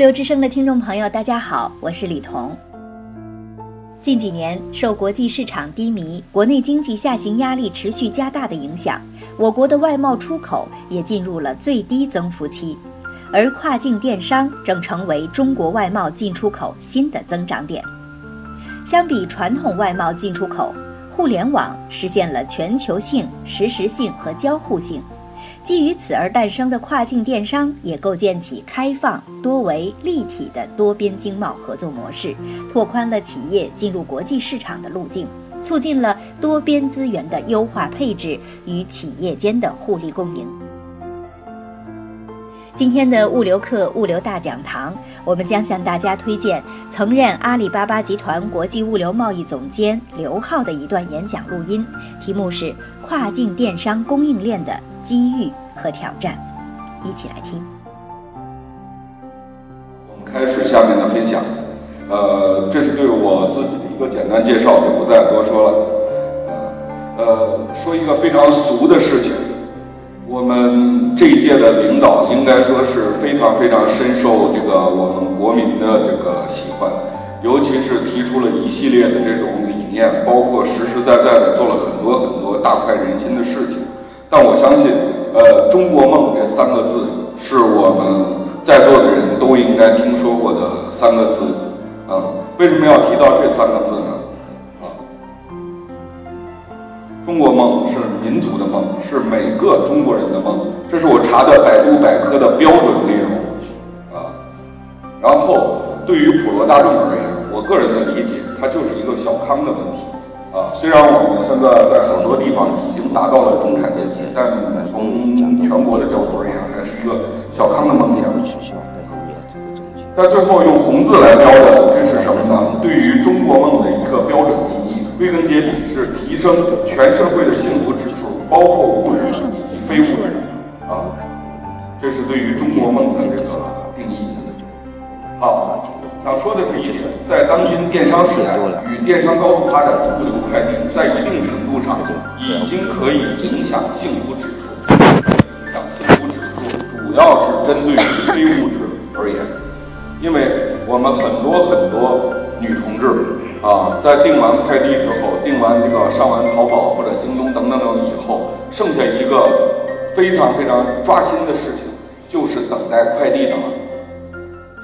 流之声的听众朋友，大家好，我是李彤。近几年，受国际市场低迷、国内经济下行压力持续加大的影响，我国的外贸出口也进入了最低增幅期，而跨境电商正成为中国外贸进出口新的增长点。相比传统外贸进出口，互联网实现了全球性、实时性和交互性。基于此而诞生的跨境电商，也构建起开放、多维、立体的多边经贸合作模式，拓宽了企业进入国际市场的路径，促进了多边资源的优化配置与企业间的互利共赢。今天的物流课物流大讲堂，我们将向大家推荐曾任阿里巴巴集团国际物流贸易总监刘浩的一段演讲录音，题目是《跨境电商供应链的机遇和挑战》，一起来听。我们开始下面的分享，呃，这是对我自己的一个简单介绍，就不再多说了。呃，说一个非常俗的事情。我们这一届的领导应该说是非常非常深受这个我们国民的这个喜欢，尤其是提出了一系列的这种理念，包括实实在在的做了很多很多大快人心的事情。但我相信，呃，中国梦这三个字是我们在座的人都应该听说过的三个字。啊，为什么要提到这三个字呢？中国梦是民族的梦，是每个中国人的梦。这是我查的百度百科的标准内容啊。然后，对于普罗大众而言，我个人的理解，它就是一个小康的问题啊。虽然我们现在在很多地方已经达到了中产阶级，但从全国的角度而言，还是一个小康的梦想。在最后用红字来标的，这是什么呢？对于中国梦的一个标准定义。归根结底是提升全社会的幸福指数，包括物质以及非物质的啊，这是对于中国梦的这个定义。好，想说的是一点，在当今电商时代与电商高速发展的物流快递，在一定程度上已经可以影响幸福指数。影响幸福指数主要是针对于非物质而言，因为我们很多很多女同志。啊，在订完快递之后，订完这个上完淘宝或者京东等等等以后，剩下一个非常非常抓心的事情，就是等待快递的了，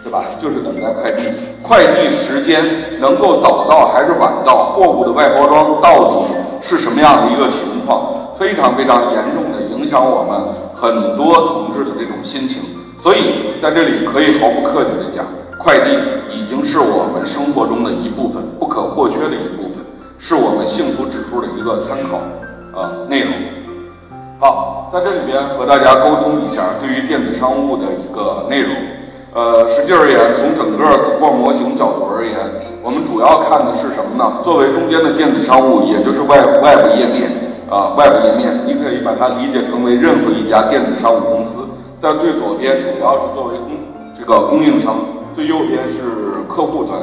对吧？就是等待快递，快递时间能够早到还是晚到，货物的外包装到底是什么样的一个情况，非常非常严重的影响我们很多同志的这种心情。所以在这里可以毫不客气的讲。快递已经是我们生活中的一部分，不可或缺的一部分，是我们幸福指数的一个参考啊内容。好，在这里边和大家沟通一下对于电子商务的一个内容。呃，实际而言，从整个 SCORE 模型角度而言，我们主要看的是什么呢？作为中间的电子商务，也就是外外部页面啊，外部页面，你可以把它理解成为任何一家电子商务公司。在最左边，主要是作为供这个供应商。最右边是客户端，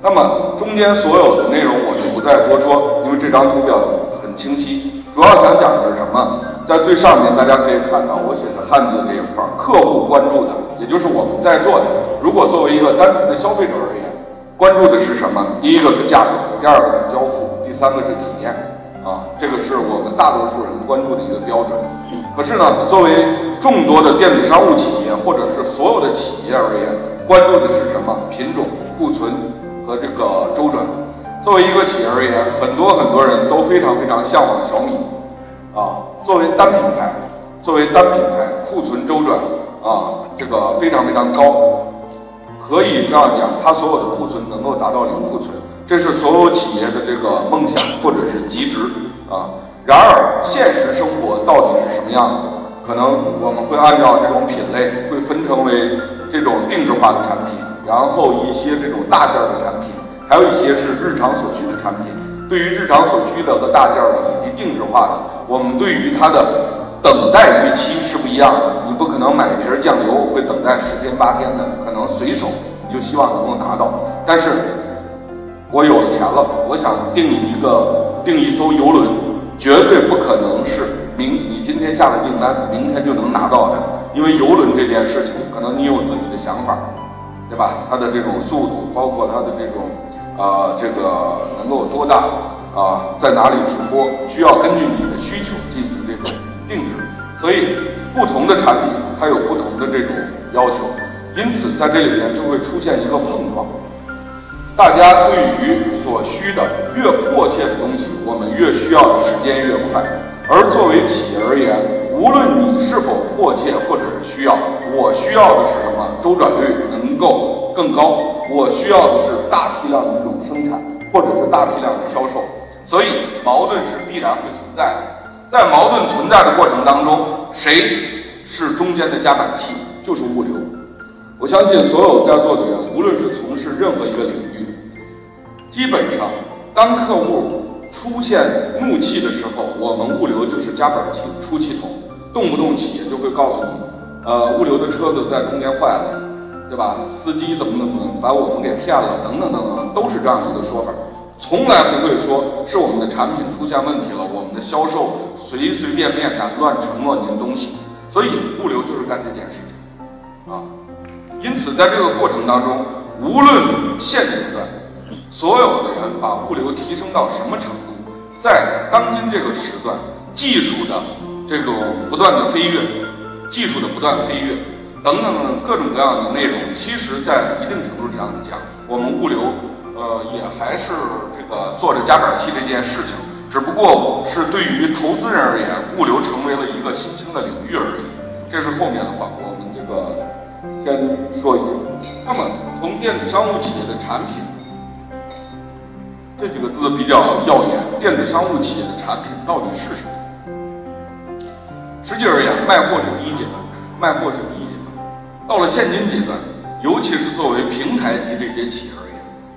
那么中间所有的内容我就不再多说，因为这张图表很清晰。主要想讲的是什么？在最上面大家可以看到我写的汉字这一块，客户关注的，也就是我们在座的。如果作为一个单纯的消费者而言，关注的是什么？第一个是价格，第二个是交付，第三个是体验。啊，这个是我们大多数人关注的一个标准。可是呢，作为众多的电子商务企业或者是所有的企业而言，关注的是什么品种、库存和这个周转。作为一个企业而言，很多很多人都非常非常向往小米啊。作为单品牌，作为单品牌，库存周转啊，这个非常非常高，可以这样讲，它所有的库存能够达到零库存。这是所有企业的这个梦想或者是极值啊。然而，现实生活到底是什么样子？可能我们会按照这种品类，会分成为这种定制化的产品，然后一些这种大件的产品，还有一些是日常所需的产品。对于日常所需的和大件的以及定制化的，我们对于它的等待预期是不一样的。你不可能买一瓶酱油会等待十天八天的，可能随手你就希望能够拿到。但是，我有了钱了，我想订一个订一艘游轮，绝对不可能是明你今天下了订单，明天就能拿到的。因为游轮这件事情，可能你有自己的想法，对吧？它的这种速度，包括它的这种。啊，这个能够多大啊，在哪里停泊，需要根据你的需求进行这种定制。所以，不同的产品它有不同的这种要求，因此在这里边就会出现一个碰撞。大家对于所需的越迫切的东西，我们越需要的时间越快。而作为企业而言，无论你是否迫切或者是需要，我需要的是什么？周转率能够更高。我需要的是大批量的这种生产，或者是大批量的销售，所以矛盾是必然会存在的。在矛盾存在的过程当中，谁是中间的夹板器？就是物流。我相信所有在座的人，无论是从事任何一个领域，基本上当客户出现怒气的时候，我们物流就是加板气、出气筒，动不动企业就会告诉你，呃，物流的车子在中间坏了。对吧？司机怎么怎么把我们给骗了？等等等等，都是这样一个说法，从来不会说是我们的产品出现问题了，我们的销售随随便便敢乱承诺您东西。所以物流就是干这件事情啊。因此，在这个过程当中，无论现阶段所有的人把物流提升到什么程度，在当今这个时段，技术的这种不断的飞跃，技术的不断飞跃。等等各种各样的内容，其实，在一定程度上讲，我们物流，呃，也还是这个做着夹板气这件事情，只不过是对于投资人而言，物流成为了一个新兴的领域而已。这是后面的话，我们这个先说一下。那么，从电子商务企业的产品这几个字比较耀眼，电子商务企业的产品到底是什么？实际而言，卖货是第一阶段，卖货是第一阶段。到了现金阶段，尤其是作为平台级这些企业而言，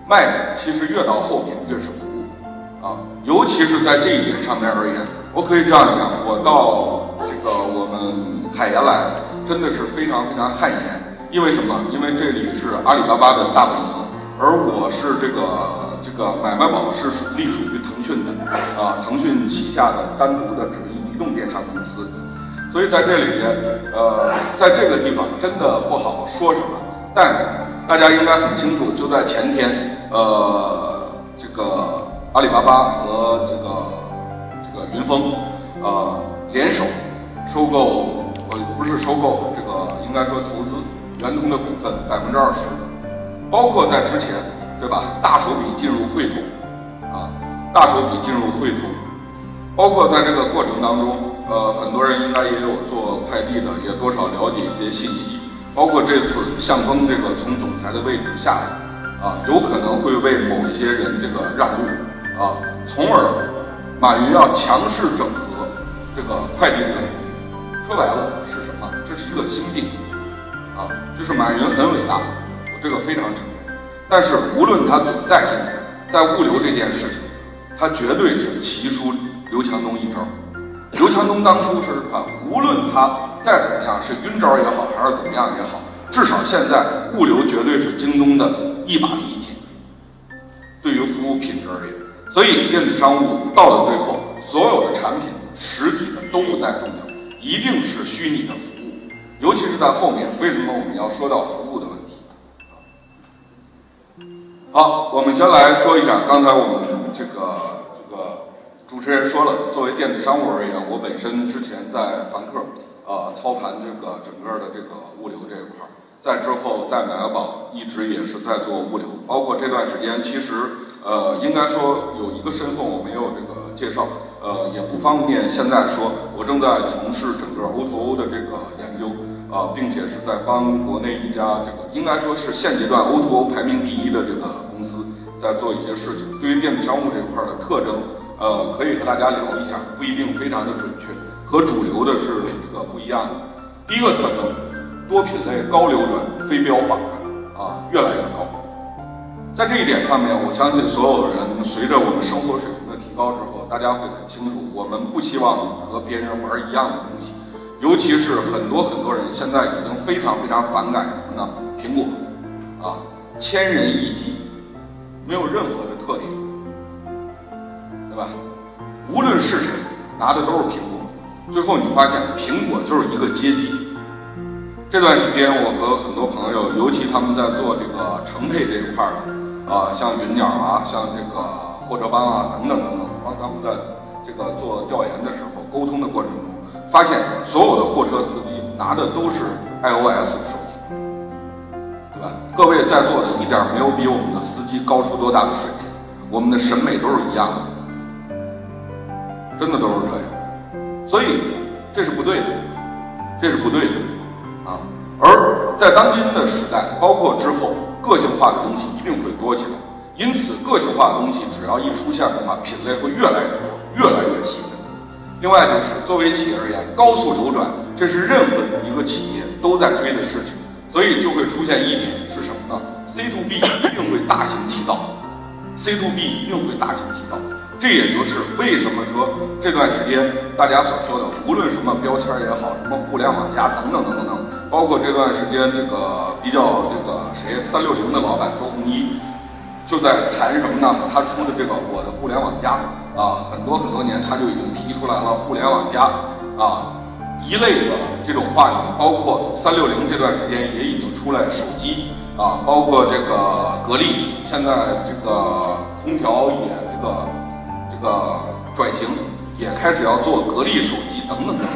卖的其实越到后面越是服务，啊，尤其是在这一点上面而言，我可以这样讲，我到这个我们海盐来，真的是非常非常汗颜，因为什么？因为这里是阿里巴巴的大本营，而我是这个这个买卖宝是属隶属于腾讯的，啊，腾讯旗下的单独的只移动电商公司。所以在这里边，呃，在这个地方真的不好说什么，但大家应该很清楚，就在前天，呃，这个阿里巴巴和这个这个云峰，呃，联手收购，呃，不是收购，这个应该说投资圆通的股份百分之二十，包括在之前，对吧？大手笔进入汇通，啊，大手笔进入汇通，包括在这个过程当中。呃，很多人应该也有做快递的，也多少了解一些信息。包括这次向峰这个从总裁的位置下来，啊，有可能会为某一些人这个让路，啊，从而马云要强势整合这个快递业务。说白了是什么？这是一个心病，啊，就是马云很伟大，我这个非常承认。但是无论他怎么在意，在物流这件事情，他绝对是棋输刘强东一招。刘强东当初是啊，无论他再怎么样是晕招也好，还是怎么样也好，至少现在物流绝对是京东的一把利剑。对于服务品质而言，所以电子商务到了最后，所有的产品实体的都不再重要，一定是虚拟的服务。尤其是在后面，为什么我们要说到服务的问题？好，我们先来说一下刚才我们这个这个。主持人说了，作为电子商务而言，我本身之前在凡客，呃，操盘这个整个的这个物流这一块儿，在之后在买宝一直也是在做物流，包括这段时间，其实呃，应该说有一个身份我没有这个介绍，呃，也不方便现在说，我正在从事整个 O2O O 的这个研，啊，并且是在帮国内一家这个应该说是现阶段 O2O 排名第一的这个公司。在做一些事情。对于电子商务这块的特征，呃，可以和大家聊一下，不一定非常的准确，和主流的是这个不一样的。第一个特征，多品类、高流转、非标化，啊，越来越高。在这一点上面，我相信所有的人随着我们生活水平的提高之后，大家会很清楚，我们不希望和别人玩一样的东西。尤其是很多很多人现在已经非常非常反感什么呢？苹果，啊，千人一机，没有任何的特点，对吧？无论是谁拿的都是苹果，最后你发现苹果就是一个阶级。这段时间我和很多朋友，尤其他们在做这个成配这一块的，啊，像云鸟啊，像这个货车帮啊等等等等，帮他们在这个做调研的时候沟通的过程中。发现所有的货车司机拿的都是 iOS 的手机，对吧？各位在座的一点没有比我们的司机高出多大的水平，我们的审美都是一样的，真的都是这样，所以这是不对的，这是不对的啊！而在当今的时代，包括之后，个性化的东西一定会多起来，因此个性化的东西只要一出现的话，品类会越来越多，越来越细分。另外就是，作为企业而言，高速流转，这是任何一个企业都在追的事情，所以就会出现一点是什么呢？C to B 一定会大行其道，C to B 一定会大行其道。这也就是为什么说这段时间大家所说的，无论什么标签也好，什么互联网加等等等等等，包括这段时间这个比较这个谁三六零的老板周鸿祎。就在谈什么呢？他出的这个《我的互联网加》啊，很多很多年他就已经提出来了“互联网加”啊一类的这种话语，包括三六零这段时间也已经出来手机啊，包括这个格力，现在这个空调也这个这个转型，也开始要做格力手机等等等。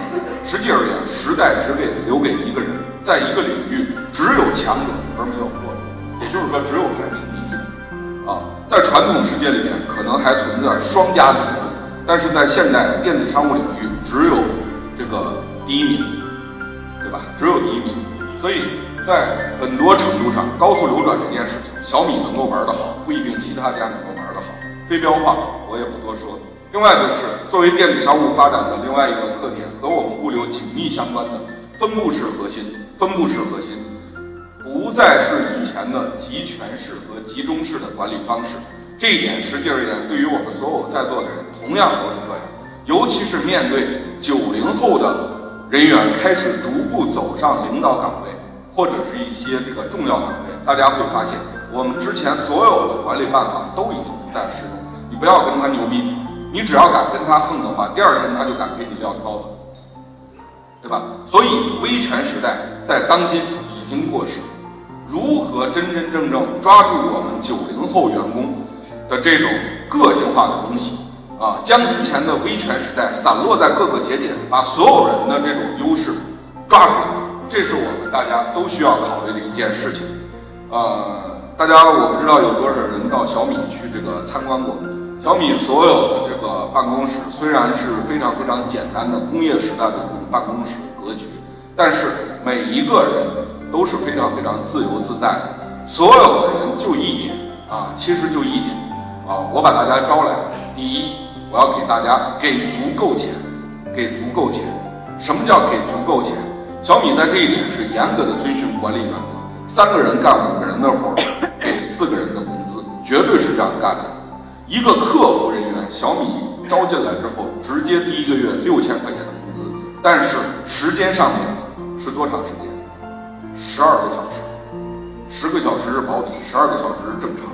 实际而言，时代只给留给一个人，在一个领域只有强者而没有弱者，也就是说只有排名第一。啊，在传统世界里面可能还存在双加理论，但是在现代电子商务领域只有这个第一名，对吧？只有第一名，所以在很多程度上，高速流转这件事情，小米能够玩得好，不一定其他家能够玩得好。非标化我也不多说。另外就是作为电子商务发展的另外一个特点，和我们物流紧密相关的分布式核心，分布式核心。不再是以前的集权式和集中式的管理方式，这一点实际而言，对于我们所有在座的人，同样都是这样。尤其是面对九零后的人员开始逐步走上领导岗位，或者是一些这个重要岗位，大家会发现，我们之前所有的管理办法都已经不再适用。你不要跟他牛逼，你只要敢跟他横的话，第二天他就敢给你撂挑子，对吧？所以威权时代在当今经过时。如何真真正正抓住我们九零后员工的这种个性化的东西啊？将之前的威权时代散落在各个节点，把所有人的这种优势抓出来，这是我们大家都需要考虑的一件事情。呃，大家我不知道有多少人到小米去这个参观过。小米所有的这个办公室虽然是非常非常简单的工业时代的这种办公室格局，但是每一个人。都是非常非常自由自在的，所有的人就一点啊，其实就一点啊，我把大家招来，第一，我要给大家给足够钱，给足够钱。什么叫给足够钱？小米在这一点是严格的遵循管理原则，三个人干五个人的活，给四个人的工资，绝对是这样干的。一个客服人员，小米招进来之后，直接第一个月六千块钱的工资，但是时间上面是多长时间？十二个小时，十个小时是保底，十二个小时是正常，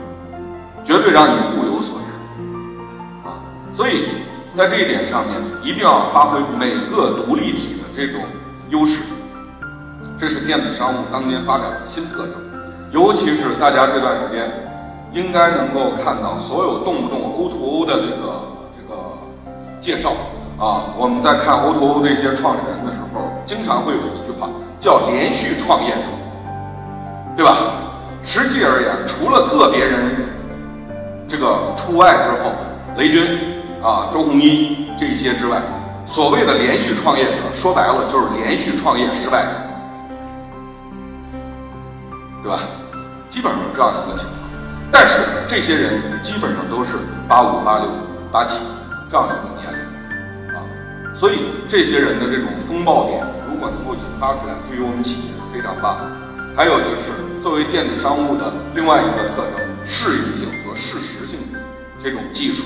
绝对让你物有所值啊！所以在这一点上面，一定要发挥每个独立体的这种优势，这是电子商务当今发展的新特征。尤其是大家这段时间，应该能够看到所有动不动 O to O 的这个这个介绍啊，我们在看 O to O 这些创始人的时候，经常会有一。叫连续创业者，对吧？实际而言，除了个别人这个出外之后，雷军啊、周鸿祎这些之外，所谓的连续创业者，说白了就是连续创业失败者，对吧？基本上这样一个情况。但是这些人基本上都是八五、八六、八七这样一个年龄啊，所以这些人的这种风暴点，如果能够引发出来，对于我们企业是非常棒的。还有就是作为电子商务的另外一个特征，适应性和适时性这种技术，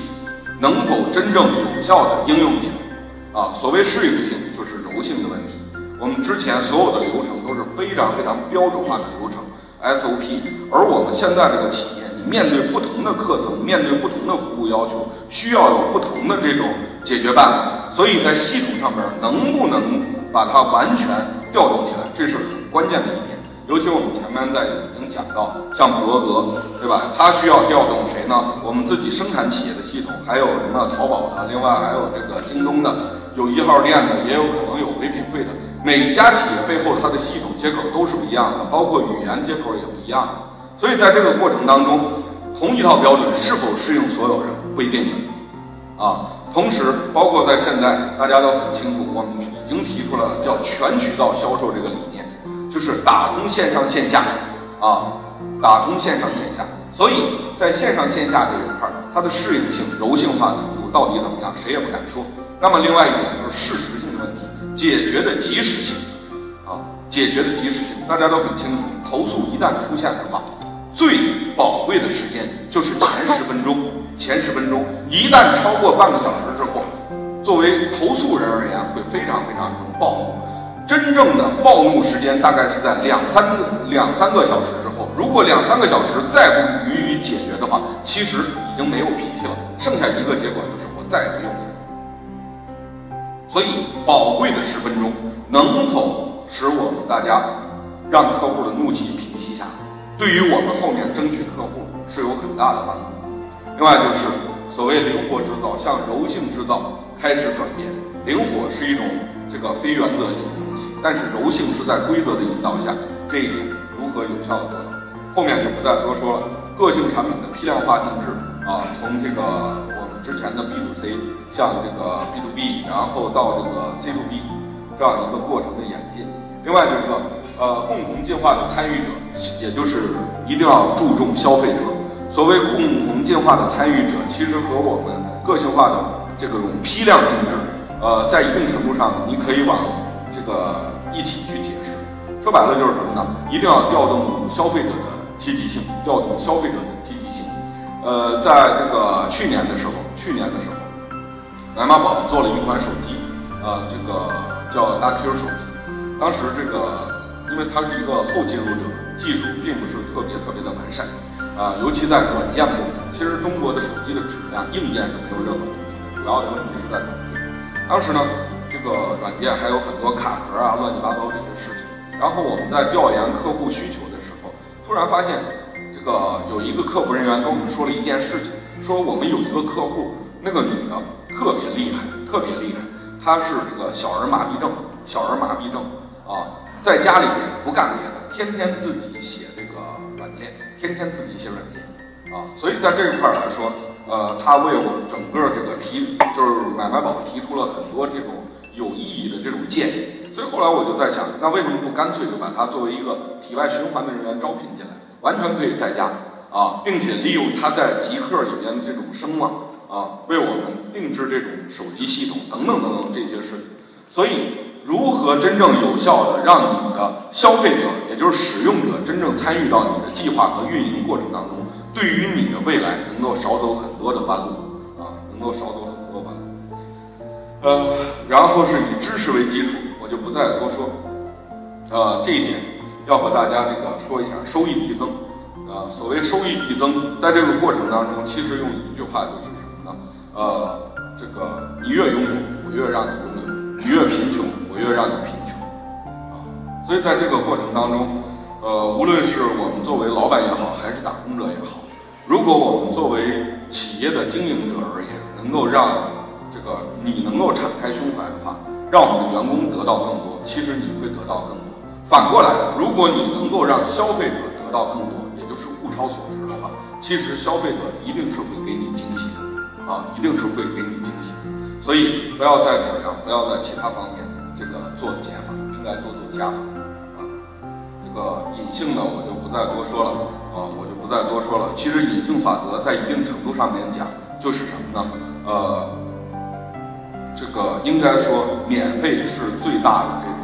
能否真正有效的应用起来？啊，所谓适应性就是柔性的问题。我们之前所有的流程都是非常非常标准化的流程 SOP，而我们现在这个企业，你面对不同的课程，面对不同的服务要求，需要有不同的这种解决办法。所以在系统上面能不能把它完全调动起来，这是很关键的一点。尤其我们前面在已经讲到，像普罗格，对吧？它需要调动谁呢？我们自己生产企业的系统，还有什么淘宝的，另外还有这个京东的，有一号店的，也有可能有唯品会的。每一家企业背后，它的系统接口都是不一样的，包括语言接口也不一样。所以在这个过程当中，同一套标准是否适应所有人不一定的啊。同时，包括在现在，大家都很清楚，我们已经提出了叫全渠道销售这个理念，就是打通线上线下啊，打通线上线下。所以在线上线下这一块，它的适应性、柔性化程度到底怎么样，谁也不敢说。那么另外一点就是事实性的问题。解决的及时性，啊，解决的及时性，大家都很清楚。投诉一旦出现的话，最宝贵的时间就是前十分钟。前十分钟一旦超过半个小时之后，作为投诉人而言，会非常非常这种暴怒。真正的暴怒时间大概是在两三个两三个小时之后。如果两三个小时再不予以解决的话，其实已经没有脾气了。剩下一个结果就是我再也不用你。所以，宝贵的十分钟能否使我们大家让客户的怒气平息下来，对于我们后面争取客户是有很大的帮助。另外就是所谓灵活制造像柔性制造开始转变，灵活是一种这个非原则性的东西，但是柔性是在规则的引导下，这一点如何有效的做到？后面就不再多说了。个性产品的批量化定制啊，从这个我们。之前的 B to C，向这个 B to B，然后到这个 C to B，这样一个过程的演进。另外就是说，呃，共同进化的参与者，也就是一定要注重消费者。所谓共同进化的参与者，其实和我们个性化的这个种批量定制，呃，在一定程度上，你可以往这个一起去解释。说白了就是什么呢？一定要调动消费者的积极性，调动消费者的积极性。呃，在这个去年的时候。去年的时候，白马宝做了一款手机，呃，这个叫 Lucky 手机。当时这个，因为它是一个后进入者，技术并不是特别特别的完善，啊，尤其在软件部分。其实中国的手机的质量，硬件是没有任何主要的问题是在软件。当时呢，这个软件还有很多卡壳啊，乱七八糟这些事情。然后我们在调研客户需求的时候，突然发现，这个有一个客服人员跟我们说了一件事情。说我们有一个客户，那个女的特别厉害，特别厉害。她是这个小儿麻痹症，小儿麻痹症啊，在家里面不干别的，天天自己写这个软件，天天自己写软件啊。所以在这一块来说，呃，他为我整个这个提，就是买卖宝提出了很多这种有意义的这种建议。所以后来我就在想，那为什么不干脆就把他作为一个体外循环的人员招聘进来，完全可以在家。啊，并且利用他在极客里边的这种声望啊，为我们定制这种手机系统等等等等这些事情。所以，如何真正有效的让你的消费者，也就是使用者，真正参与到你的计划和运营过程当中，对于你的未来能够少走很多的弯路啊，能够少走很多弯路。呃，然后是以知识为基础，我就不再多说。呃，这一点要和大家这个说一下，收益递增。啊，所谓收益递增，在这个过程当中，其实用一句话就是什么呢？呃，这个你越拥有，我越让你拥有；你越贫穷，我越让你贫穷。啊，所以在这个过程当中，呃，无论是我们作为老板也好，还是打工者也好，如果我们作为企业的经营者而言，能够让这个你能够敞开胸怀的话，让我们的员工得到更多，其实你会得到更多。反过来，如果你能够让消费者得到更多，也就是物超所值的话，其实消费者一定是会给你惊喜的啊，一定是会给你惊喜。所以不要在质量，不要在其他方面这个做减法，应该多做加法。个隐性的我就不再多说了。啊，我就不再多说了。其实隐性法则在一定程度上面讲，就是什么呢？呃，这个应该说免费是最大的这种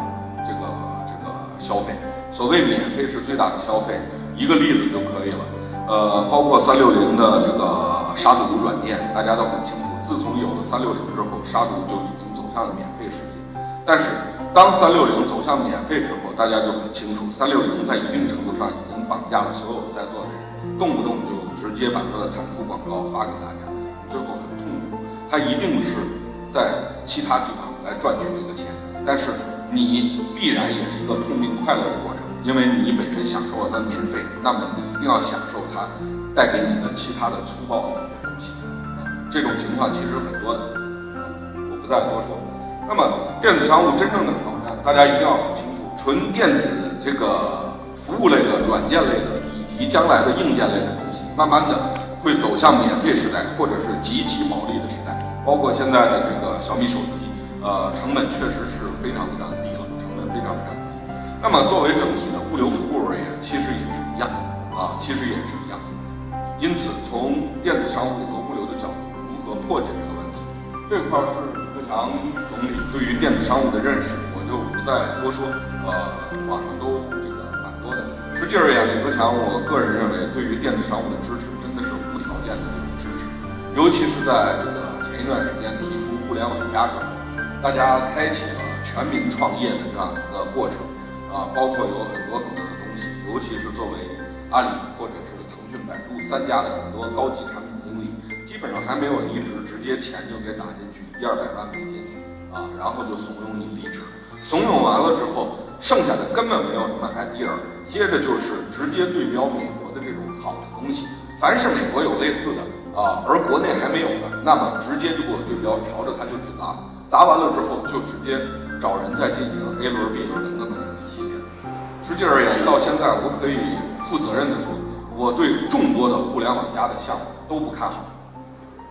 这个这个消费。所谓免费是最大的消费，一个例子就可以了。呃，包括三六零的这个杀毒软件，大家都很清楚。自从有了三六零之后，杀毒就已经走向了免费世界。但是，当三六零走向免费之后，大家就很清楚，三六零在一定程度上已经绑架了所有在座的人，动不动就直接把它的弹出广告发给大家，最后很痛苦。它一定是在其他地方来赚取这个钱，但是你必然也是一个痛并快乐的过程，因为你本身享受了它免费，那么你一定要享受它带给你的其他的粗暴的一些东西。这种情况其实很多的，我不再多说。那么电子商务真正的挑战，大家一定要很清楚：纯电子这个服务类的、软件类的，以及将来的硬件类的东西，慢慢的会走向免费时代，或者是极其毛利的时代。包括现在的这个小米手机，呃，成本确实是非常非常低了，成本非常非常低。那么作为整体的物流服务而言，其实也是一样啊，其实也是一样。因此，从电子商务和物流的角度，如何破解这个问题，这块是。杨总理对于电子商务的认识，我就不再多说。呃，网上都这个蛮多的。实际而言，李克强，我个人认为，对于电子商务的支持真的是无条件的这种支持。尤其是在这个前一段时间提出“互联网加”之后，大家开启了全民创业的这样一个过程。啊，包括有很多很多的东西，尤其是作为阿里或者是腾讯、百度三家的很多高级产品经理，基本上还没有离职，直接钱就给打进去。一二百万美金，啊，然后就怂恿你离职，怂恿完了之后，剩下的根本没有什么 idea，接着就是直接对标美国的这种好的东西，凡是美国有类似的啊，而国内还没有的，那么直接就给我对标，朝着它就去砸，砸完了之后就直接找人再进行 A 轮、B 轮等等等等一系列。实际而言，到现在我可以负责任的说，我对众多的互联网加的项目都不看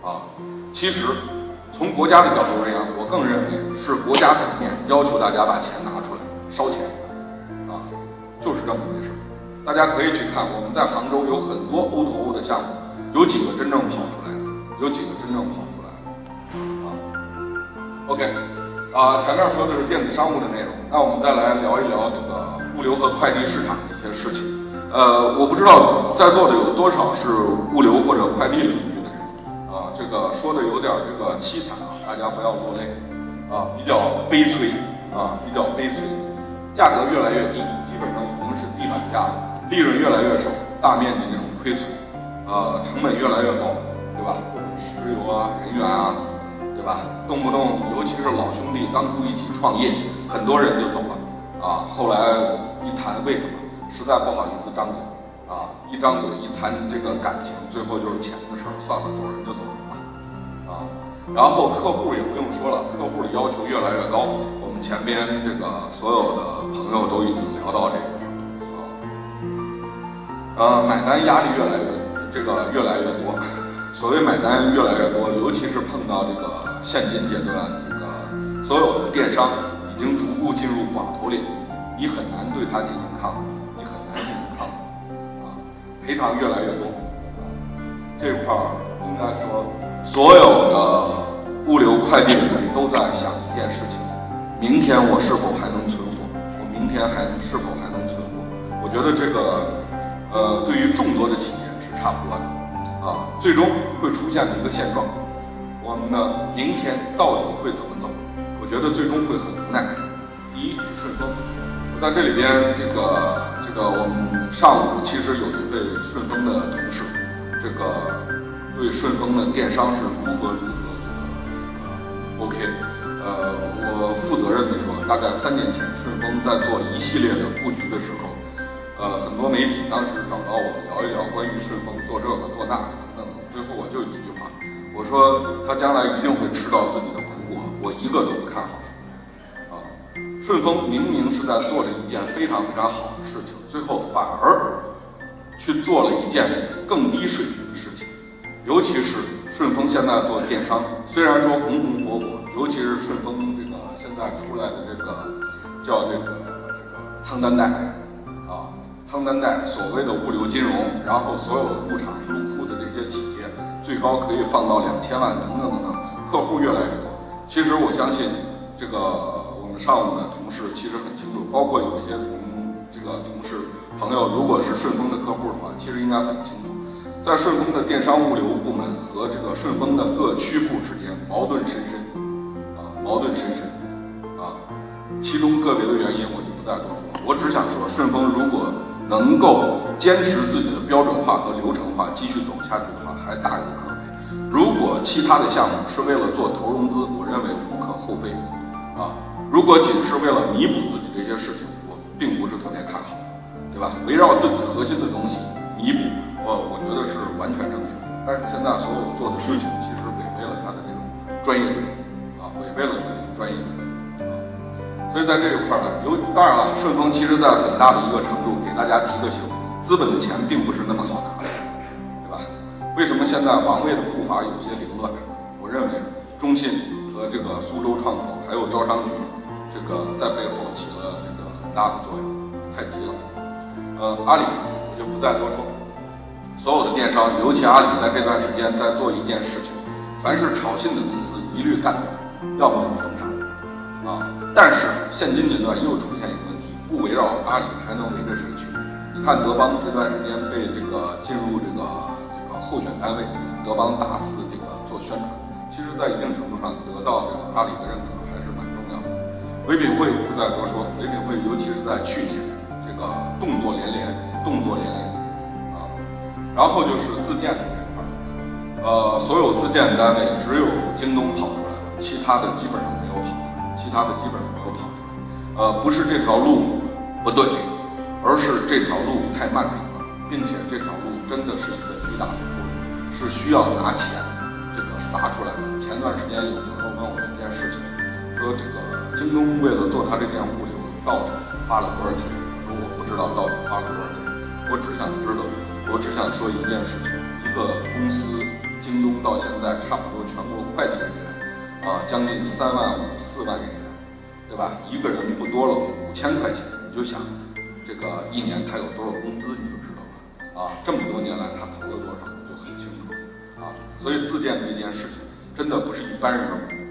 好，啊，其实。从国家的角度而言，我更认为是国家层面要求大家把钱拿出来烧钱，啊，就是这么回事。大家可以去看，我们在杭州有很多 O to O 的项目，有几个真正跑出来的？有几个真正跑出来的？啊，OK，啊，前面说的是电子商务的内容，那我们再来聊一聊这个物流和快递市场的一些事情。呃，我不知道在座的有多少是物流或者快递领啊。这个说的有点这个凄惨啊，大家不要落泪啊，比较悲催啊，比较悲催，价格越来越低，基本上已经是地板价了，利润越来越少，大面积这种亏损，啊，成本越来越高，对吧？各种石油啊、人员啊，对吧？动不动，尤其是老兄弟当初一起创业，很多人就走了啊，后来一谈为什么，实在不好意思张嘴啊，一张嘴一谈这个感情，最后就是钱的事儿，算了，走人就走人吧。啊。然后客户也不用说了，客户的要求越来越高。我们前边这个所有的朋友都已经聊到这个啊，呃，买单压力越来越这个越来越多。所谓买单越来越多，尤其是碰到这个现金阶段，这个所有的电商已经逐步进入寡头领域，你很难对它进行抗衡，赔偿越来越多。这块儿应该说。所有的物流快递人都在想一件事情：明天我是否还能存活？我明天还是否还能存活？我觉得这个，呃，对于众多的企业是差不多的，啊，最终会出现的一个现状：我们的明天到底会怎么走？我觉得最终会很无奈。一是顺丰，我在这里边，这个呃，我们上午其实有一位顺丰的同事，这个。对顺丰的电商是如何如何这个 OK，呃，我负责任的说，大概三年前顺丰在做一系列的布局的时候，呃，很多媒体当时找到我聊一聊关于顺丰做这个做那个等等，最后我就一句话，我说他将来一定会吃到自己的苦果，我一个都不看好。啊，顺丰明明是在做着一件非常非常好的事，最后反而去做了一件更低水平的事情。尤其是顺丰现在做电商，虽然说红红火火，尤其是顺丰这个现在出来的这个叫这个这个仓单贷啊，仓单贷，所谓的物流金融，然后所有的入场入库的这些企业，最高可以放到两千万，等等等等，客户越来越多。其实我相信，这个我们上午的同事其实很清楚，包括有一些同这个同朋友，如果是顺丰的客户的话，其实应该很清楚，在顺丰的电商物流部门和这个顺丰的各区部之间矛盾深深，啊，矛盾深深，啊，其中个别的原因我就不再多说了，我只想说，顺丰如果能够坚持自己的标准化和流程化继续走下去的话，还大有可为。如果其他的项目是为了做投融资，我认为无可厚非，啊，如果仅是为了弥补自己这些事情，我并不是特别看好，对吧？围绕自己核心的东西弥补，我我觉得是完全正确。但是现在所有做的事情其实违背了他的这种专业，啊，违背了自己的专业。啊所以在这一块呢，有当然了，顺丰其实在很大的一个程度给大家提个醒，资本的钱并不是那么好拿的，对吧？为什么现在王卫的步伐有些凌乱？我认为中信和这个苏州创投还有招商局，这个在背后起了这个很大的作用，太急了。呃，阿里我就不再多说，所有的电商，尤其阿里在这段时间在做一件事情，凡是炒信的公司一律干掉，要么就封杀。啊，但是现今阶段又出现一个问题，不围绕阿里还能围着谁去？你看德邦这段时间被这个进入这个这个候选单位，德邦大肆这个做宣传，其实在一定程度上得到这个阿里的认可还是蛮重要的。唯品会不再多说，唯品会尤其是在去年这个动作连连，动作连连啊，然后就是自建的这块，呃，所有自建单位只有京东跑出来了，其他的基本上没有跑出来。其他的基本上没有跑出来，呃，不是这条路不对，而是这条路太漫长了，并且这条路真的是一个巨大的错路，是需要拿钱这个砸出来的。前段时间有朋友问我一件事情，说这个京东为了做他这件物流，到底花了多少钱？知道到底花了多少钱，我只想知道，我只想说一件事情，一个公司京东到现在差不多全国快递人员。啊，将近三万五、四万人员，对吧？一个人不多了，五千块钱，你就想，这个一年他有多少工资，你就知道了。啊，这么多年来他投了多少，你就很清楚。啊，所以自建这件事情，真的不是一般人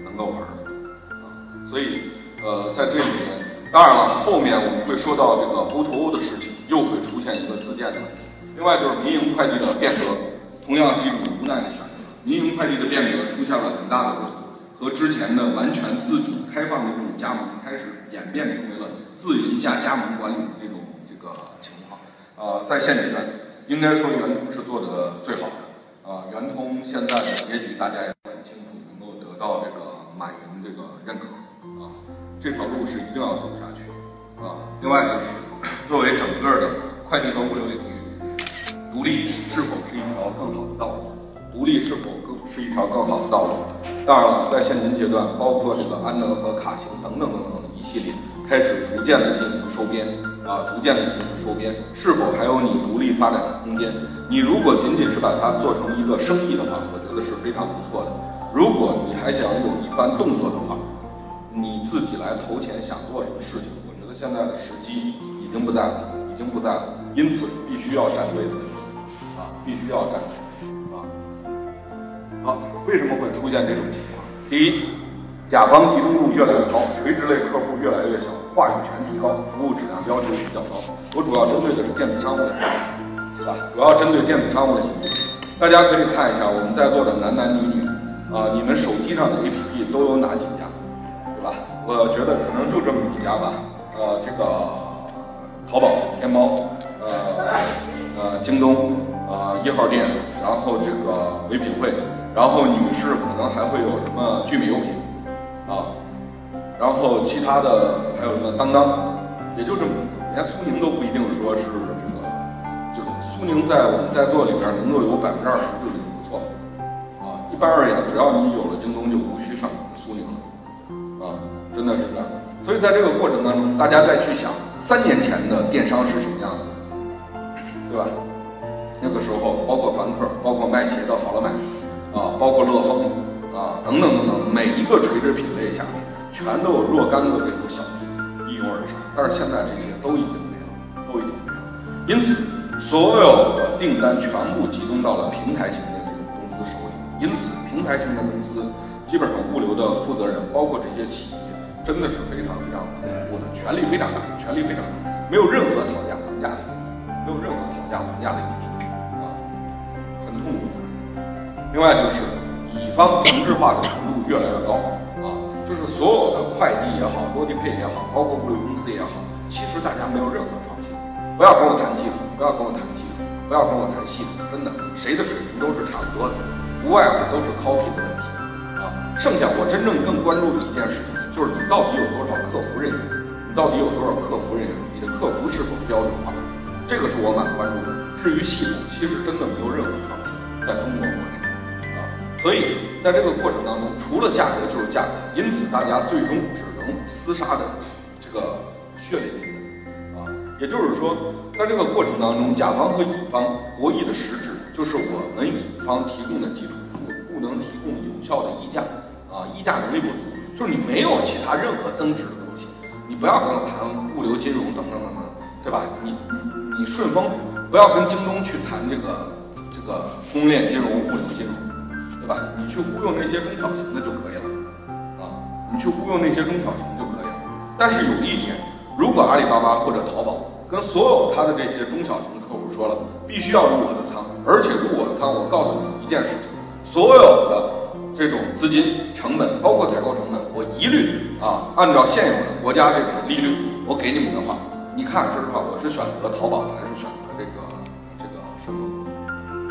能够玩的。啊，所以，呃，在这里面，当然了，后面我们会说到这个 O2O 的事情，又会出现一个自建的问题。另外就是民营快递的变革，同样是一种无奈的选择。民营快递的变革出现了很大的不同。和之前的完全自主开放的这种加盟，开始演变成为了自营加加盟管理的这种这个情况。呃，在现阶段，应该说圆通是做的最好的。啊，圆通现在的结局大家也很清楚，能够得到这个马云这个认可。这条路是一定要走下去。啊，另外就是作为整个的快递和物流领域，独立是否是一条更好的道路？独立是否更是一条更好的道路？当然了，在现今阶段，包括这个安德和卡行等等等等一系列，开始逐渐的进行收编啊，逐渐的进行收编，是否还有你独立发展的空间？你如果仅仅是把它做成一个生意的话，我觉得是非常不错的。如果你还想有一番动作的话，你自己来投钱想做什么事情，我觉得现在的时机已经不在了，已经不在了。因此，必须要站队的啊，必须要站。好，为什么会出现这种情况？第一，甲方集中度越来越高，垂直类客户越来越小，话语权提高，服务质量要求比较高。我主要针对的是电子商务领域，是吧？主要针对电子商务领域。大家可以看一下我们在座的男男女女啊，你们手机上的 APP 都有哪几个，我觉得可能就这么几家吧。呃，这个淘宝、天猫，呃呃，京东，呃一号店，然后这个唯品会。然后女士可能还会有什么聚美优品，啊，然后其他的还有什么当当，也就这么几个，连苏宁都不一定说是这个，就是苏宁在我们在座里边能够有百分之二十就已经不错了，啊，一般而言，只要你有了京东，就无需上苏宁了，啊，真的是这样。所以在这个过程当中，大家再去想三年前的电商是什么样子，对吧？那个时候，包括凡客，包括卖鞋的好了买。啊，包括乐蜂啊，等等等等，每一个垂直品类下面，全都有若干个这种小店一拥而上。但是现在这些都已经没了，都已经没了。因此，所有的订单全部集中到了平台型的这个公司手里。因此，平台型的公司基本上物流的负责人，包括这些企业，真的是非常非常恐怖的，权力非常大，权力非常大，没有任何讨价还价的，没有任何讨价还价的余地啊，很痛苦。另外就是乙方同质化的程度越来越高啊，就是所有的快递也好，落地配也好，包括物流公司也好，其实大家没有任何创新。不要跟我谈技术，不要跟我谈系统，不要跟我谈系统，真的，谁的水平都是差不多的，无外乎都是 copy 的问题啊。剩下我真正更关注的一件事情，就是你到底有多少客服人员，你到底有多少客服人员，你的客服是否标准化，这个是我蛮关注的。至于系统，其实真的没有任何创新，在中国国内啊。所以，在这个过程当中，除了价格就是价格，因此大家最终只能厮杀的这个血淋淋的啊。也就是说，在这个过程当中，甲方和乙方博弈的实质就是我们乙方提供的基础服务不能提供有效的议价啊，议价能力不足，就是你没有其他任何增值的东西。你不要跟我谈物流金融等等等等，对吧？你你顺丰不要跟京东去谈这个这个供应链金融、物流金融。对吧？你去忽悠那些中小型的就可以了，啊，你去忽悠那些中小型就可以了。但是有一点，如果阿里巴巴或者淘宝跟所有他的这些中小型的客户说了，必须要入我的仓，而且入我的仓，我告诉你一件事情，所有的这种资金成本，包括采购成本，我一律啊按照现有的国家这个利率，我给你们的话，你看，说实话，我是选择淘宝还是选择这个这个顺丰，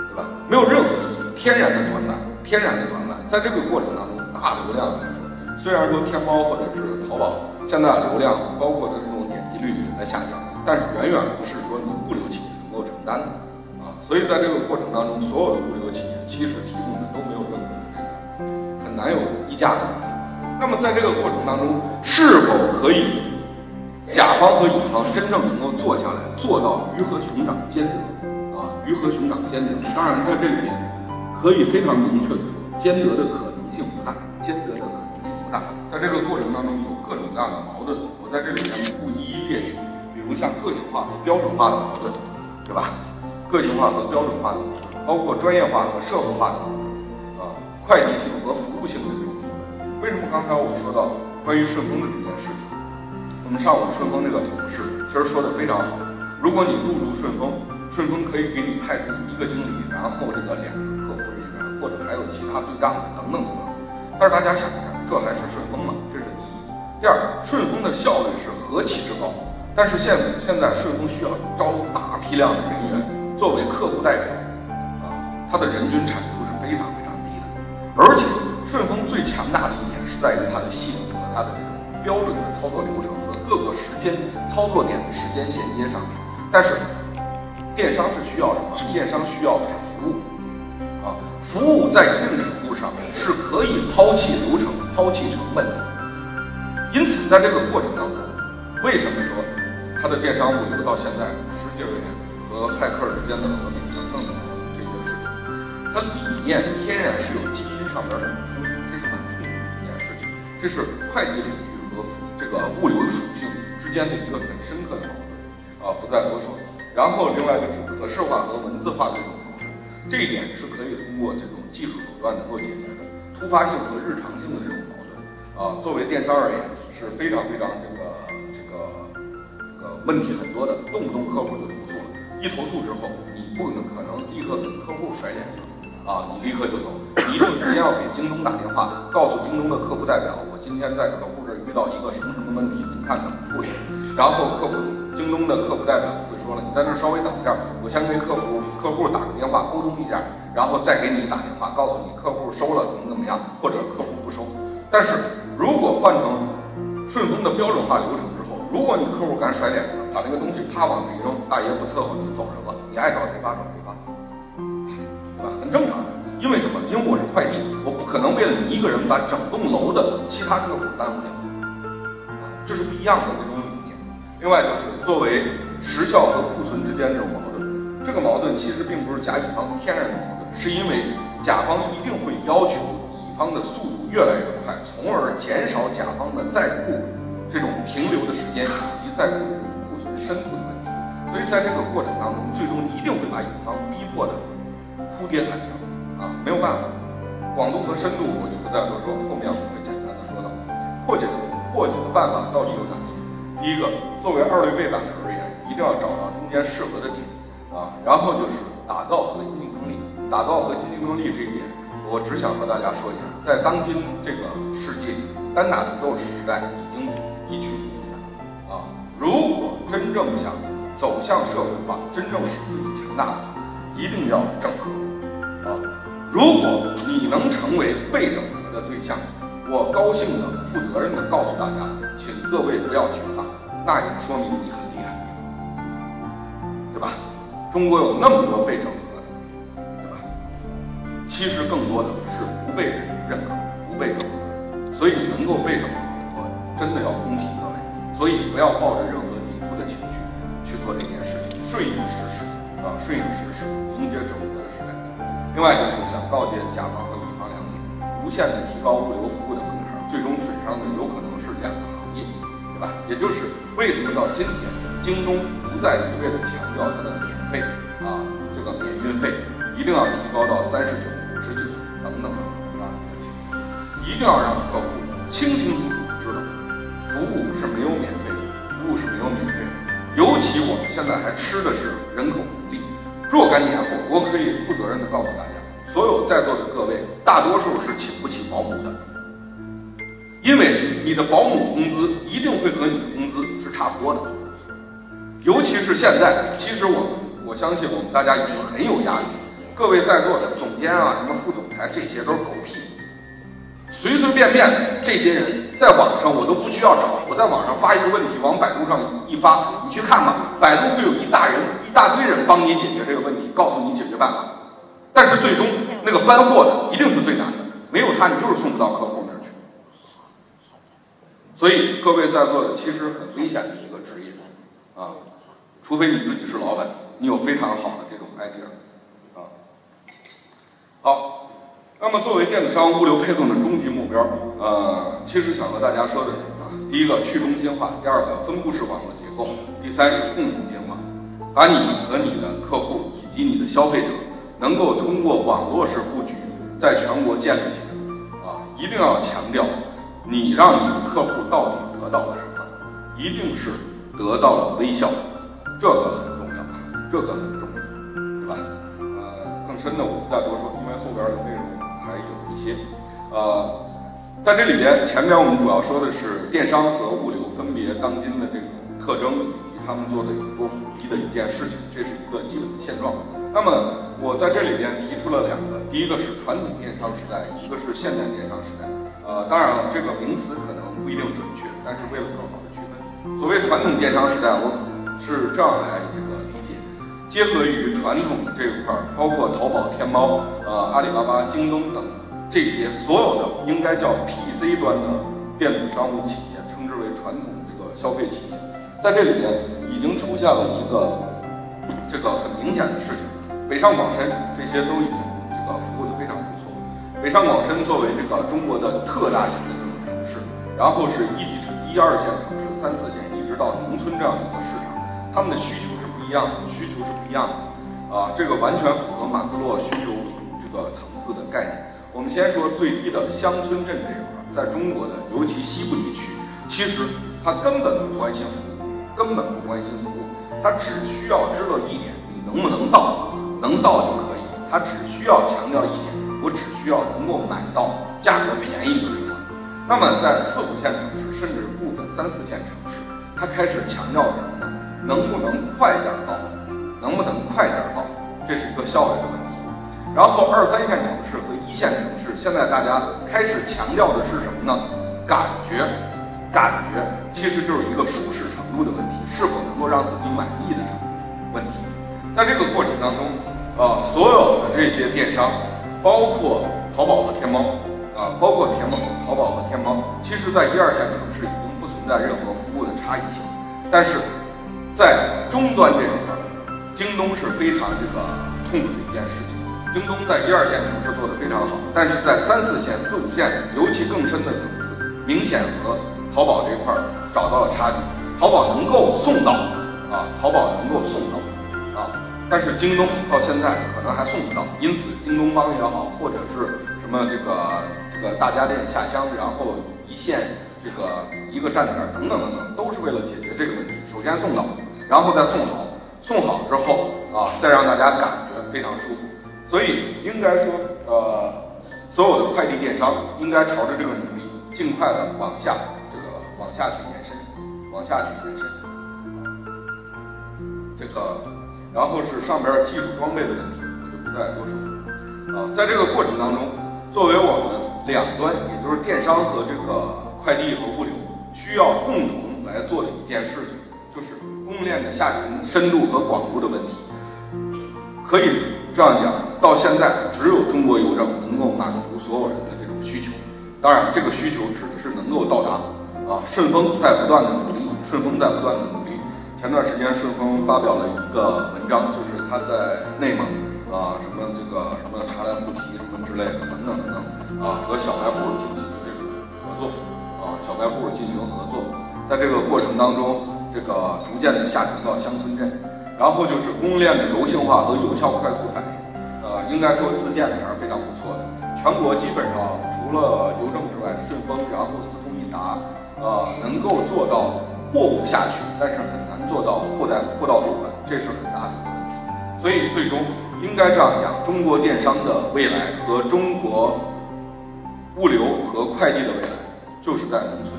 对吧？没有任何，天然的短板。天然的短板，在这个过程当中，大流量来说，虽然说天猫或者是淘宝现在流量包括的这种点击率也在下降，但是远远不是说你物流企业能够承担的啊。所以在这个过程当中，所有的物流企业其实提供的都没有难有议价的能力。那么在这个过程当中，是否可以甲方和乙方真正能够坐下来做到鱼和熊掌兼得啊？鱼和熊掌兼得。当然在这里面。可以非常明确的说，兼得的可能性不大，兼得的可能性不大。在这个过程当中有各种各样的矛盾，我在这里面不一一列举。比如像个性化和标准化的矛盾，对吧？个性化和标准化的矛盾，包括专业化和社会化的，快递性和服务性的这种服务。为什么刚才我说到关于顺丰的这件事情？我们上午顺丰那个同事其实说的非常好。如果你入驻顺丰，顺丰可以给你派出一个经理，然后这个两个。或者还有其他对账的等等等等，但是大家想一下，这还是顺丰吗？这是第一。第二，顺丰的效率是何其之高，但是现现在顺丰需要招大批量的人员作为客户代表，啊，它的人均产出是非常非常。而且顺丰最强大的一点是在于它的系统和它的这种标准的操作流程和各个时间操作点的时间衔接上面。但是电商是需要什么？电商需要的是服务啊。服务在一定程度上是可以抛弃流程、抛弃成本的。因此，在这个过程当中，为什么说它的电商物流到现在实际而言和骇客之间的合并等等等这些事情，它理念天然是有基上边的冲突，这是很痛苦的一件事情。这是快递领域和这个物流属性之间的一个很深刻的矛盾啊，不再多说。然后，另外就是可视化和文字化的这种。这一点是可以通过这种技术手段能够解决的，突发性和日常性的这种矛盾啊，作为电商而言是非常非常这个这个这个问题很多的，动不动客户就投诉了，一投诉之后，你不可能立刻给客户甩脸子啊，你立刻就走，你一定先要给京东打电话，告诉京东的客服代表，我今天在客户这遇到一个什么什么问题，您看怎么处理，然后客服。京东的客服代表会说了，你在那稍微等一下，我先给客服客户打个电话沟通一下，然后再给你打电话，告诉你客户收了怎么怎么样，或者客户不收。但是如果换成顺丰的标准化流程之后，如果你客户敢甩脸子，把那个东西啪往那一扔，大爷不伺候就走人了，你爱找谁发找谁发，正常。因为什么？因为我是快递，我不可能为了你一个人把整栋楼的其他客户耽误掉，啊这是不一样的这种理念。另外就是作为时效和库存之间这种矛盾，这个矛盾其实并不是甲乙方天然的矛盾，是因为甲方一定会要求乙方的速度越来越快，从而减少甲方的在库这种停留的时间以及在库库存深度的问题。所以在这个过程当中，最终一定会把乙方逼迫的哭爹喊娘啊，没有办法。广度和深度我就不再多说，后面我会简单的说到。破解的破解的办法到底有哪些？第一个，作为二类背板而言，一定要找到中间适合的点啊，然后就是打造核心竞争力。打造核心竞争力这一点，我只想和大家说一下，在当今这个世界，单打独斗时代已经一去不复返啊。如果真正想走向社会化，真正使自己强大，一定要整合。如果你能成为被整合的对象，我高兴的、负责任的告诉大家，请各位不要沮丧，那也说明你很厉害，对吧？中国有那么多被整合的，对吧。其实更多的是不被认可、不被整合，所以能够被整合，我真的要恭喜各位。所以不要抱着任何抵触的情绪去做这件事情，顺应时势啊，顺应时势，另外就是想告诫甲方和乙方两点：无限的提高物流服务的门槛，最终损伤的有可能是两个行业，对吧？也就是为什么到今天，京东不再一味的强调它的免费啊，这个免运费一定要提高到三十九。十九等等的这样一个情况，一定要让客户清清楚楚的知道，服务是没有免费的，服务是没有免费的。尤其我们现在还吃的是人口红利，若干年后，我可以负责任的告诉大家，所有在座的各位，大多数是请不起保姆的，因为你的保姆工资一定会和你的工资是差不多的。尤其是现在，其实我我相信我们大家已经很有压力。各位在座的总监啊，什么副总裁，这些都是狗屁，随随便便这些人在网上我都不需要找，我在网上发一个问题，往百度上一发，你去看吧，百度会有一大人大堆人帮你解决这个问题，告诉你解决办法。但是最终那个搬货的一定是最难的，没有他你就是送不到客户那儿去。所以各位在座的其实很危险的一个职业啊，除非你自己是老板，你有非常好的这种 idea 啊。好，那么作为电子商务物流配送的终极目标，呃，其实想和大家说的是啊，第一个去中心化，第二个分布式网络结构，第三是共同建网，把你和你的客户以及你的消费者能够通过网络式布局在全国建立起来，啊，一定要强调，你让你的客户到底得到了什么？一定是得到了微笑，这个很重要，这个很重要，对吧？呃，更深的我不再多说。因为后边的内容还有一些，呃，在这里边，前面我们主要说的是电商和物流分别当今的这种特征，以及他们做的有多的一件事情，这是一个基本的现状。那么我在这里边提出了两个，第一个是传统电商时代，一个是现代电商时代。呃，当然了，这个名词可能不一定准确，但是为了更好的区分，所谓传统电商时代，我是这样来这个理解。结合于传统的这一块，包括淘宝、天猫、呃阿里巴巴、京东等这些所有的应该叫 PC 端的电子商务企业，称之为传统这个消费企业，在这里边已经出现了一个这个很明显的事情，北上广深这些都已经这个服务的非常不错。北上广深作为这个中国的特大型的这种城市，然后是一级城、一二线城市、三四线，一直到农村这样一个市场，他们的需求是不。一样的需求是不一样的，啊，这个完全符合马斯洛需求这个层次的概念。我们先说最低的乡村镇这一块，在中国的尤其西部地区，其实他根本不关心服务，根本不关心服务，他只需要知道一点，你能不能到，能到就可以。他只需要强调一点，我只需要能够买到，价格便宜就成了。那么在四五线城市，甚至部分三四线城市，他开始强调什么呢？能不能快点到？能不能快点到？这是一个效率的问题。然后二三线城市和一线城市，现在大家开始强调的是什么呢？感觉，感觉其实就是一个舒适度的问题，是否能够让自己满意的程问题。在这个过程当中，啊，所有的这些电商，包括淘宝和天猫，啊，包括天猫、淘宝和天猫，其实在一二线城市已经不存在任何服务的差异性，但是。在终端这一块，京东是非常这个痛苦的一件事情。京东在一二线城市做得非常好，但是在三四线、四五线，尤其更深的层次，明显和淘宝这一块找到了差距。淘宝能够送到，啊，淘宝能够送到啊，但是京东到现在可能还送不到，因此京东方也好，或者是什么这个这个大家电下乡，然后一线这个一个站点等等等等，都是为了解决这个问题。首先送到，然后再送好，送好之后啊，再让大家感觉非常舒服。所以应该说，呃，所有的快递电商应该朝着这个努力，尽快的往下这个往下去，往下去延伸。这个，然后是上边技术装备的问题，我就不再多说。啊，在这个过程当中，作为我们两端，也就是电商和这个快递和物流，需要共同来做的一件事情，就是供应链的下沉深度和广度的问题。可以这样讲，到现在只有中国邮政能够满足所有人的这种需求。当然，这个需求指的是能够到达。啊，顺丰在不断的努力，顺丰在不断的努力。前段时间，顺丰发表了一个文章，就是他在内蒙啊，什么这个什么茶蓝菩提什么之类的等等等等啊，和小卖部进行这种合作啊，小卖部进行合作，在这个过程当中，这个逐渐的下沉到乡村镇。然后就是供应链的柔性化和有效快速反应，呃，应该说自建的还是非常不错的。全国基本上除了邮政之外，顺丰，然后四通一达，呃，能够做到货物下去，但是很难做到货在货到付款，这是很大的一个问题。所以最终应该这样讲，中国电商的未来和中国物流和快递的未来，就是在农村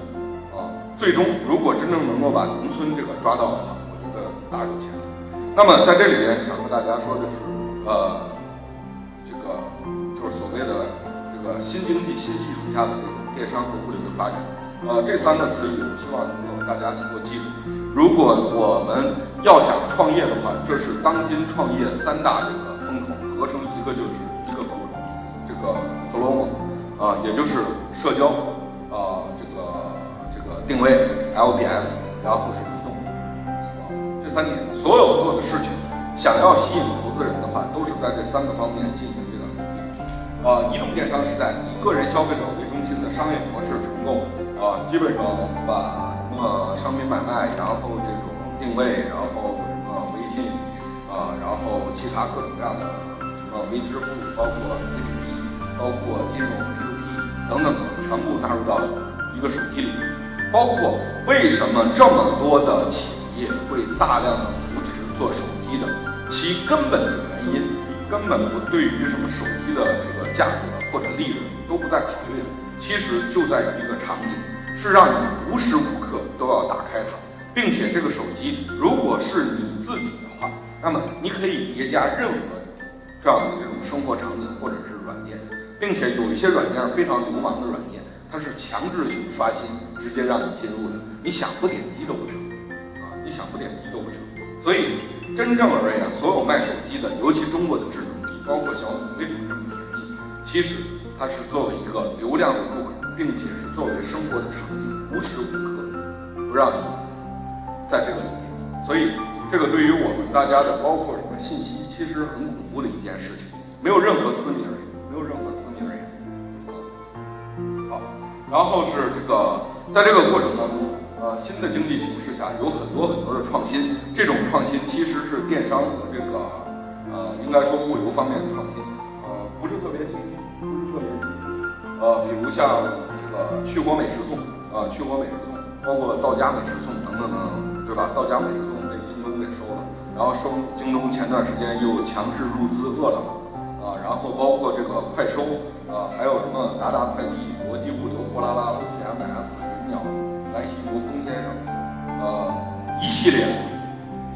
啊。最终如果真正能够把农村这个抓到的话，我觉得大有前途。那么在这里边想和大家说的是，呃，这个就是所谓的这个新经济新技术下的这个电商和物流的发展，呃，这三个词语我希望能够大家能够记住。如果我们要想创业的话，这是当今创业三大这个风口合成一个就是一个这个 slogan 啊，也就是社交啊，这个这个定位 LBS，然后是移动，这。三点，所有做的事情，想要吸引投资人的话，都是在这三个方面进行这个努力。啊，移动电商时代以个人消费者为中心的商业模式重构，啊，基本上把什么商品买卖，然后这种定位，然后什么微信，啊，然后其他各种各样的什么微支付，包括 APP，包括金融 P2P 等等等，全部纳入到一个手机里面。包括为什么这么多的企业会大量的扶持做手机的，其根本的原因根本不对于什么手机的这个价格或者利润都不再考虑了，其实就在于一个场景，是让你无时无刻都要打开它，并且这个手机如果是你自己的话，那么你可以叠加任何这样的这种生活场景或者是软件，并且有一些软件非常流氓的软件，它是强制性刷新，直接让你进入的，你想不点击都不成啊。你想不点击都不成，所以真正而言，所有卖手机的，尤其中国的智能机，包括小米，为什么这么便宜？其实它是作为一个流量的入口，并且是作为生活的场景，无时无刻不让你在这个里面。所以这个对于我们大家的，包括什么信息，其实很恐怖的一件事情，没有任何私密而言，没有任何私密而言。好，然后是这个，在这个过程当中。呃，新的经济形势下有很多很多的创新，这种创新其实是电商和这个呃，应该说物流方面的创新，呃，不是特别清，呃，比如像这个去国美食送，啊，去国美食送，包括到家美食送等等等等，对吧？到家美食送被京东给收了，然后收京东前段时间又强势入资饿了么，啊，然后包括这个快收，啊，还有什么达达快递、国际物流、货拉拉、OPMS、云鸟。来西国风先生，呃，一系列，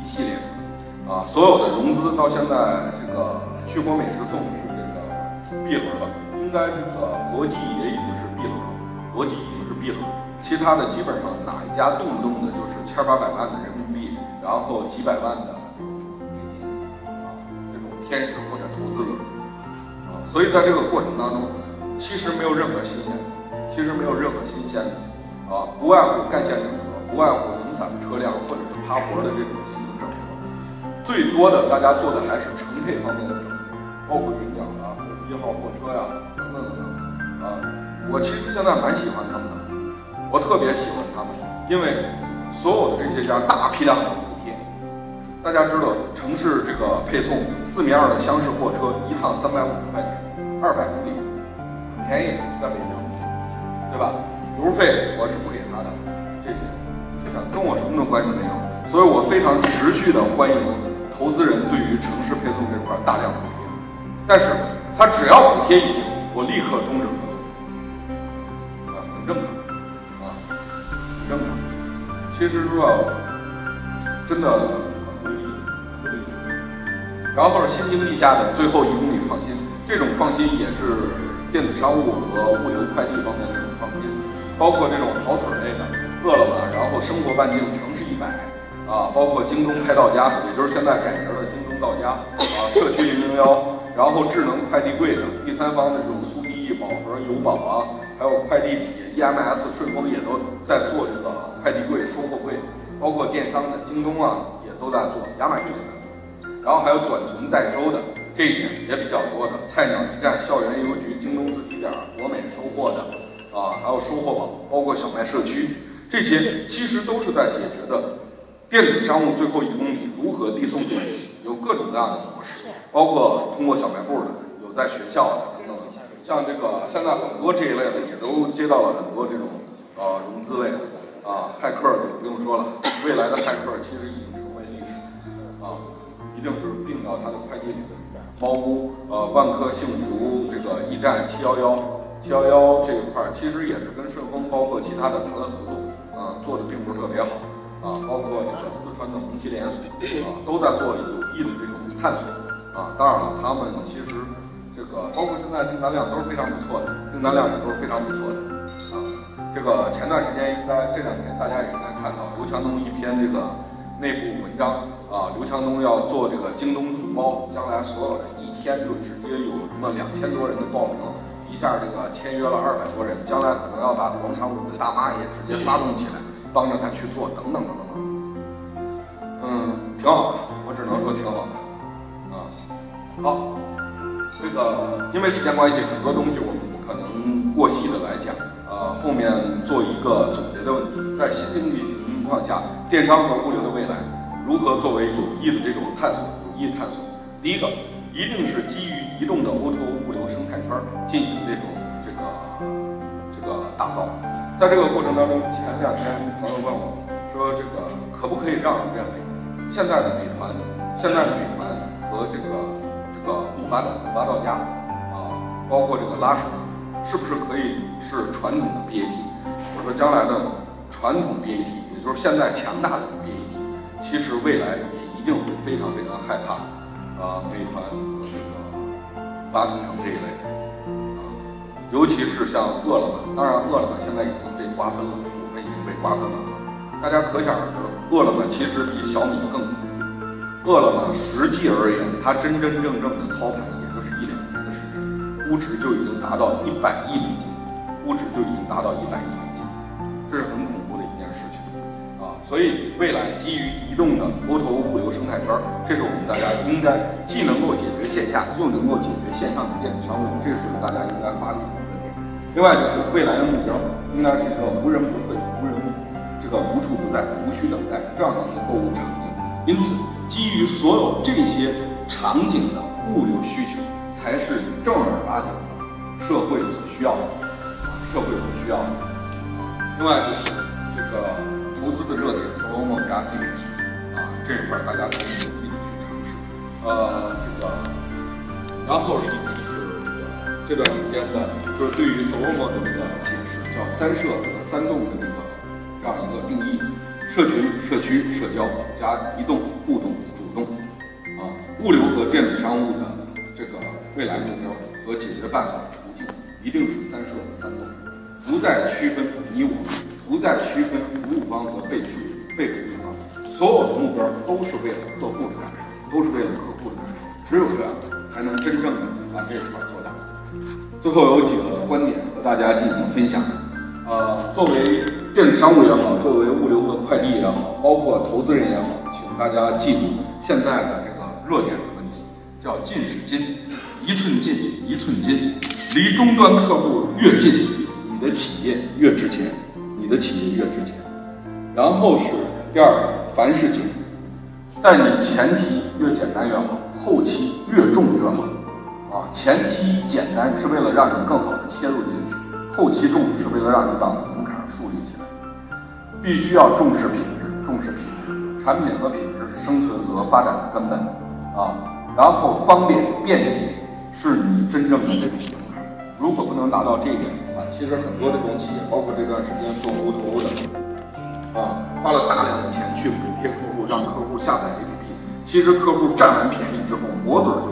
一系列的，啊，所有的融资到现在，这个去国美食送是这个 B 轮了，应该这个国际也已经是 B 轮了，国际已经是 B 轮，其他的基本上哪一家动不动的就是千八百万的人民币，然后几百万的这种美金，啊，这种天使或者投资轮，啊，所以在这个过程当中，其实没有任何新鲜，其实没有任何新鲜的。啊，不外乎干线整合，不外乎零散的车辆或者是趴活的这种进行整合，最多的大家做的还是乘配方面的整合，包括云鸟啊、一号货车呀等等等。啊，我其实现在蛮喜欢他们的，我特别喜欢他们，因为所有的这些家大批量的补贴，大家知道，城市这个配送四米二的厢式货车一趟三百五十块钱，二百公里，很便宜，在北京，对吧？油费我是不给他的，这些，这些跟我什么关系没有。所以我非常持续的欢迎投资人对于城市配送这块大量补贴，但是他只要补贴一停，我立刻终止合同，正常，啊，很正常。其实说，真的很不易，很不易。然后是新经济下的最后一公里创新，这种创新也是电子商务和物流快递方面的这种创新，包括这种跑腿类的，饿了么，然后生活半径城市一百。啊，包括京东快到家，也就是现在改名的京东到家啊，社区零零幺，然后智能快递柜的第三方的这种速递易、宝盒、邮宝啊，还有快递企业 EMS、顺丰也都在做这个快递柜、收货柜，包括电商的京东啊也都在做，亚马逊也在做，然后还有短存代收的，这一点也比较多的，菜鸟驿站、校园邮局、京东自提点、国美收货的啊，还有收货宝，包括小麦社区，这些其实都是在解决的。电子商务最后一公里如何递送？有各种各样的模式，包括通过小卖部的，有在学校的。像这个现在很多这一类的也都接到了很多这种呃融资类的啊，骇客就不用说了，未来的骇客其实已经成为历史啊，一定是并到他的快递里的。猫屋呃万科幸福这个驿站七幺幺七幺幺这一块其实也是跟顺丰包括其他的谈了合作啊，做的并不是特别好。啊，包括这个四川的红旗连锁啊，都在做有益的这种探索啊。当然了，他们其实这个包括现在订单量都是非常不错的，订单量也都是非常不错的啊。这个前段时间应该这两天大家也应该看到刘强东一篇这个内部文章啊，刘强东要做这个京东主包，将来所有人一天就直接有什么两千多人的报名，一下这个签约了二百多人，将来可能要把广场舞的大妈也直接发动起来。帮着他去做，等等等等等，嗯，挺好的，我只能说挺好的，啊，好，这个因为时间关系，很多东西我们不可能过细的来讲，呃，后面做一个总结的问题，在新经济情况下，电商和物流的未来如何作为有益的这种探索，有益探索？第一个，一定是基于移动的 O2O 物流生态圈进行这种这个这个打造。在这个过程当中，前两天朋友问我，说这个可不可以让人认为，现在的美团，现在的美团和这个这个拉到拉到家啊，包括这个拉手，是不是可以是传统的 BAT？我说将来的传统 BAT，也就是现在强大的 BAT，其实未来也一定会非常非常害怕啊，美团和这个八同城这一类的啊。尤其是像饿了么，当然饿了么现在已经被瓜分了，股份已经被瓜分了。大家可想而知，饿了么其实比小米更。饿了么实际而言，它真真正正的操盘也就是一两年的时间，估值就已经达到一百亿美金，估值就已经达到一百亿美金，这是很恐怖的一件事情啊！所以未来基于移动的 O2O 物流生态圈，这是我们大家应该既能够解决线下，又能够解决线上的电子商务，这是大家应该发力的点。另外就是未来的目标，应该是一个无人不会、无人这个无处不在、无需等待这样的一个购物场景。因此，基于所有这些场景的物流需求，才是正儿八经的社会所需要的，社会所需要的。另外就是这个投资的热点，SOHO 加 APP 啊这一块大家可以努力的去尝试。呃，这个，然后是是这段时间的，就是对于 SOHO 的这个解释，叫三社三动的这个这样一个定义：社群、社区、社交加移动、互动、物流和电子商务的这个未来目标和解决办法途径，一定是三社三动，不再区分你我，不再区分服务方和被区被服务方，所有的目标都是为了客户的感受，都是为了客户的感受，只有这样，才能真正的把这一块做大。最后有几个观点和大家进行分享。呃，作为电子商务也好，作为物流和快递也好，包括投资人也好，请大家记住现在的这个热点的问题，叫“近是金”，一寸金一寸金，离终端客户越近，你的企业越值钱，你的企业越值钱。然后是第二个，凡是景，在你前期越简单越好，后期越重越好。啊，前期简单是为了让你更好的切入进去，后期重是为了让你把门槛树立起来。必须要重视品质，重视品质，产品和品质是生存和发展的根本啊。然后方便便捷是你真正的这种。如果不能达到这一点的话，其实很多这种企业，包括这段时间做 O2O 的，啊，花了大量的钱去补贴客户，让客户下载 APP，其实客户占完便宜之后，抹嘴就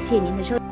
感谢您的收。